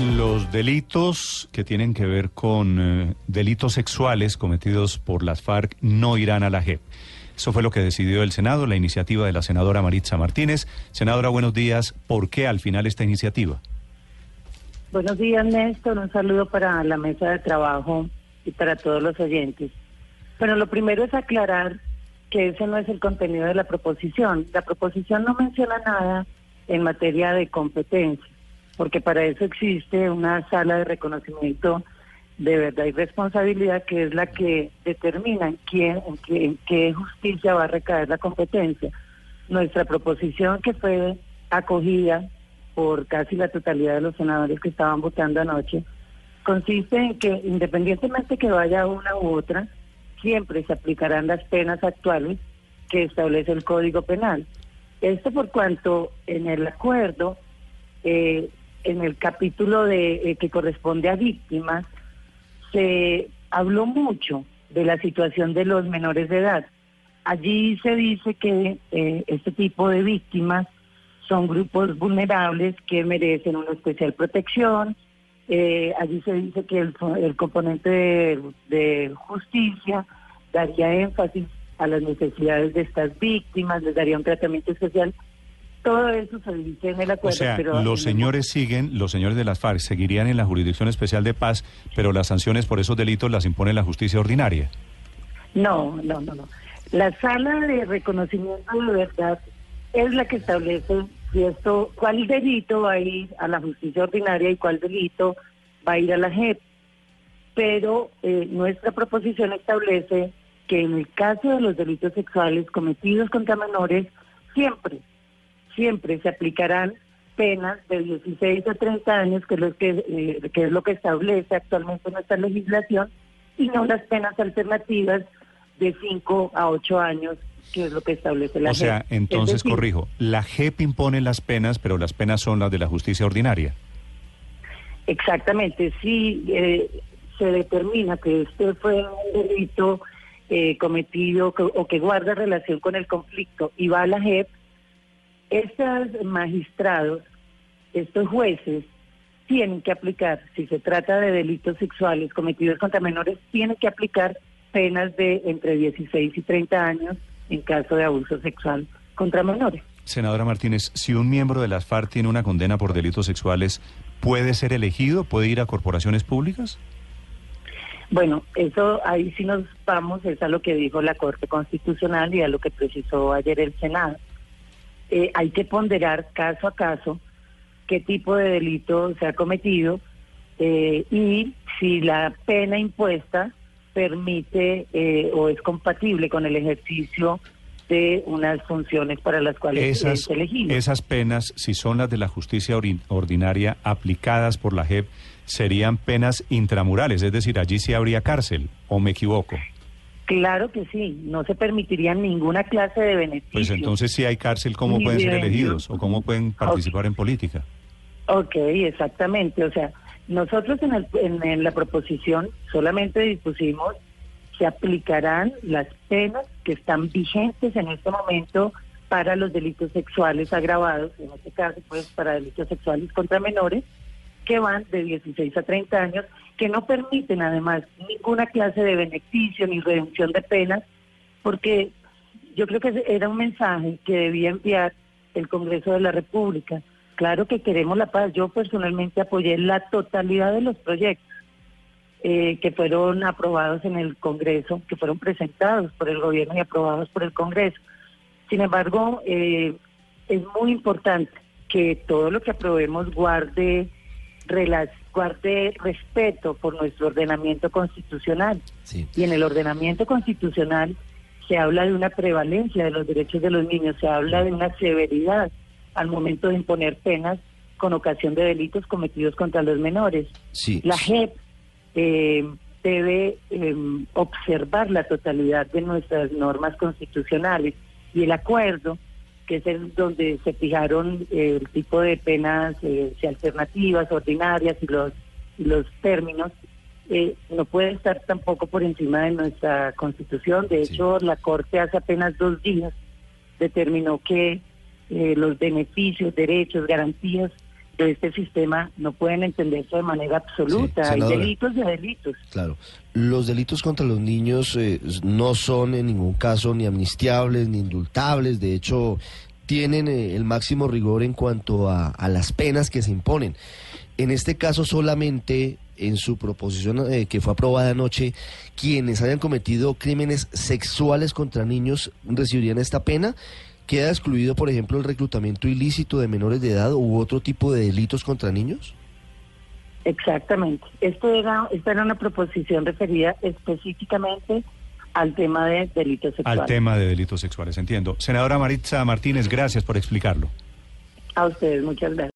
Los delitos que tienen que ver con eh, delitos sexuales cometidos por las FARC no irán a la JEP. Eso fue lo que decidió el Senado, la iniciativa de la senadora Maritza Martínez. Senadora, buenos días. ¿Por qué al final esta iniciativa? Buenos días, Néstor. Un saludo para la mesa de trabajo y para todos los oyentes. Bueno, lo primero es aclarar que ese no es el contenido de la proposición. La proposición no menciona nada en materia de competencia, porque para eso existe una sala de reconocimiento de verdad y responsabilidad que es la que determina en, quién, en, qué, en qué justicia va a recaer la competencia. Nuestra proposición que fue acogida por casi la totalidad de los senadores que estaban votando anoche, consiste en que independientemente que vaya una u otra, siempre se aplicarán las penas actuales que establece el Código Penal. Esto por cuanto en el acuerdo, eh, en el capítulo de eh, que corresponde a víctimas, se habló mucho de la situación de los menores de edad. Allí se dice que eh, este tipo de víctimas son grupos vulnerables que merecen una especial protección. allí se dice que el, componente de justicia daría énfasis a las necesidades de estas víctimas, les daría un tratamiento especial. Todo eso se dice en el acuerdo. O sea, pero los señores siguen, los señores de las FARC seguirían en la Jurisdicción Especial de Paz, pero las sanciones por esos delitos las impone la justicia ordinaria. No, no, no, no. La sala de reconocimiento de verdad es la que establece si esto, cuál delito va a ir a la justicia ordinaria y cuál delito va a ir a la JEP. Pero eh, nuestra proposición establece que en el caso de los delitos sexuales cometidos contra menores, siempre, siempre se aplicarán penas de 16 a 30 años, que es lo que, eh, que, es lo que establece actualmente nuestra legislación, y no las penas alternativas de 5 a 8 años, que es lo que establece la O sea, entonces corrijo, la JEP impone las penas, pero las penas son las de la justicia ordinaria. Exactamente, si eh, se determina que este fue un delito eh, cometido o que guarda relación con el conflicto y va a la JEP, estos magistrados, estos jueces, tienen que aplicar, si se trata de delitos sexuales cometidos contra menores, tienen que aplicar penas de entre 16 y 30 años en caso de abuso sexual contra menores. Senadora Martínez, si un miembro de las FARC tiene una condena por delitos sexuales, ¿puede ser elegido? ¿Puede ir a corporaciones públicas? Bueno, eso ahí sí nos vamos, es a lo que dijo la Corte Constitucional y a lo que precisó ayer el Senado. Eh, hay que ponderar caso a caso qué tipo de delito se ha cometido eh, y si la pena impuesta permite eh, o es compatible con el ejercicio de unas funciones para las cuales esas, es elegido. Esas penas, si son las de la justicia ordinaria aplicadas por la JEP, serían penas intramurales, es decir, allí sí habría cárcel, ¿o me equivoco? Claro que sí, no se permitiría ninguna clase de beneficio. Pues entonces si hay cárcel, ¿cómo pueden ser elegidos o cómo pueden participar en política? Ok, exactamente. O sea, nosotros en, el, en la proposición solamente dispusimos se aplicarán las penas que están vigentes en este momento para los delitos sexuales agravados, en este caso pues para delitos sexuales contra menores, que van de 16 a 30 años, que no permiten además ninguna clase de beneficio ni reducción de penas, porque yo creo que era un mensaje que debía enviar el Congreso de la República. Claro que queremos la paz. Yo personalmente apoyé la totalidad de los proyectos eh, que fueron aprobados en el Congreso, que fueron presentados por el gobierno y aprobados por el Congreso. Sin embargo, eh, es muy importante que todo lo que aprobemos guarde, guarde respeto por nuestro ordenamiento constitucional. Y en el ordenamiento constitucional se habla de una prevalencia de los derechos de los niños, se habla de una severidad al momento de imponer penas con ocasión de delitos cometidos contra los menores. La JEP eh, debe em, observar la totalidad de nuestras normas constitucionales y el acuerdo, que es el donde se fijaron eh, el tipo de penas eh, alternativas, ordinarias y los, los términos, eh, no puede estar tampoco por encima de nuestra constitución. De hecho, la Corte hace apenas dos días determinó que los beneficios, derechos, garantías este sistema no pueden entenderse de manera absoluta. Sí, Hay delitos de delitos. Claro, los delitos contra los niños eh, no son en ningún caso ni amnistiables ni indultables, de hecho tienen eh, el máximo rigor en cuanto a, a las penas que se imponen. En este caso solamente en su proposición eh, que fue aprobada anoche, quienes hayan cometido crímenes sexuales contra niños recibirían esta pena. ¿Queda excluido, por ejemplo, el reclutamiento ilícito de menores de edad u otro tipo de delitos contra niños? Exactamente. Esto era, esta era una proposición referida específicamente al tema de delitos sexuales. Al tema de delitos sexuales, entiendo. Senadora Maritza Martínez, gracias por explicarlo. A ustedes, muchas gracias.